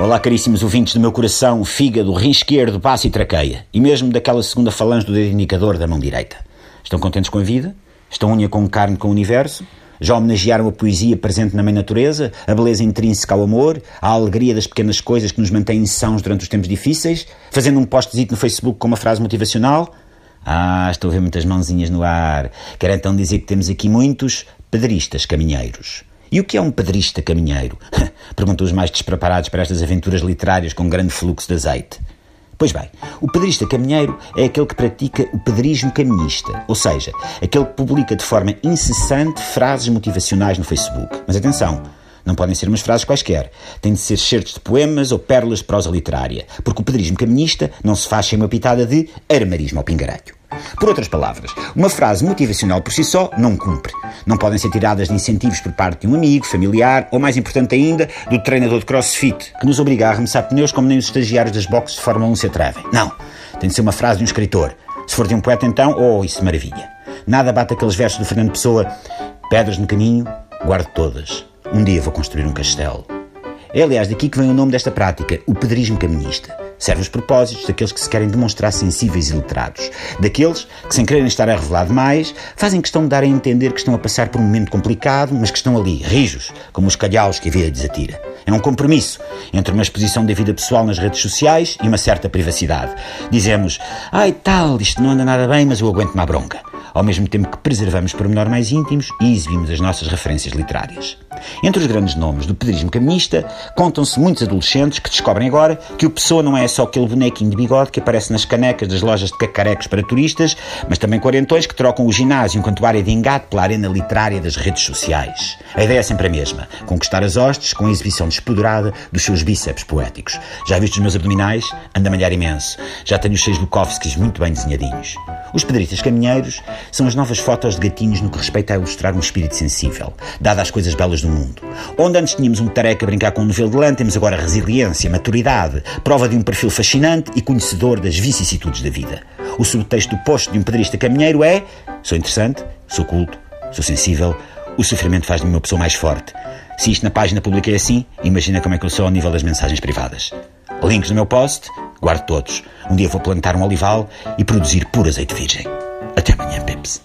Olá, caríssimos ouvintes do meu coração, fígado, rim esquerdo, baço e traqueia. E mesmo daquela segunda falange do dedo indicador da mão direita. Estão contentes com a vida? Estão unha com carne com o universo? Já homenagearam a poesia presente na mãe natureza, a beleza intrínseca ao amor, a alegria das pequenas coisas que nos mantêm sãos durante os tempos difíceis, fazendo um postzito no Facebook com uma frase motivacional? Ah, estou a ver muitas mãozinhas no ar. Quero então dizer que temos aqui muitos pedristas caminheiros. E o que é um pedrista caminheiro? Perguntam os mais despreparados para estas aventuras literárias com grande fluxo de azeite. Pois bem, o pedrista caminheiro é aquele que pratica o pedrismo caminhista, ou seja, aquele que publica de forma incessante frases motivacionais no Facebook. Mas atenção, não podem ser umas frases quaisquer. Têm de ser certos de poemas ou pérolas de prosa literária, porque o pedrismo caminista não se faz sem uma pitada de armarismo ao pingarelho. Por outras palavras, uma frase motivacional por si só não cumpre. Não podem ser tiradas de incentivos por parte de um amigo, familiar ou, mais importante ainda, do treinador de crossfit, que nos obriga a arremessar pneus como nem os estagiários das boxes de Fórmula 1 se atrevem. Não. Tem de ser uma frase de um escritor. Se for de um poeta, então, oh, isso maravilha. Nada bate aqueles versos do Fernando Pessoa: Pedras no caminho, guardo todas. Um dia vou construir um castelo. É, aliás, daqui que vem o nome desta prática, o pedrismo caminhista. Serve os propósitos daqueles que se querem demonstrar sensíveis e letrados. Daqueles que, sem quererem estar a revelar demais, fazem questão de dar a entender que estão a passar por um momento complicado, mas que estão ali, rijos, como os calhaus que a vida lhes atira. É um compromisso entre uma exposição da vida pessoal nas redes sociais e uma certa privacidade. Dizemos, ai tal, isto não anda nada bem, mas eu aguento-me à bronca ao mesmo tempo que preservamos pormenor mais íntimos e exibimos as nossas referências literárias. Entre os grandes nomes do pedrismo caminista, contam-se muitos adolescentes que descobrem agora que o Pessoa não é só aquele bonequinho de bigode que aparece nas canecas das lojas de cacarecos para turistas, mas também quarentões que trocam o ginásio enquanto área de engate pela arena literária das redes sociais. A ideia é sempre a mesma: conquistar as hostes com a exibição despoderada dos seus bíceps poéticos. Já viste os meus abdominais? Anda a malhar imenso. Já tenho os seis Bukowskis muito bem desenhadinhos. Os pedristas caminheiros são as novas fotos de gatinhos no que respeita a ilustrar um espírito sensível, dado às coisas belas do mundo. Onde antes tínhamos um tareca a brincar com um novelo de lã, temos agora resiliência, maturidade, prova de um perfil fascinante e conhecedor das vicissitudes da vida. O subtexto do posto de um pedrista caminheiro é: sou interessante, sou culto, sou sensível, o sofrimento faz-me uma pessoa mais forte. Se isto na página pública é assim, imagina como é que eu sou ao nível das mensagens privadas. Links no meu post, guardo todos. Um dia vou plantar um olival e produzir puro azeite virgem. Até amanhã, Peps.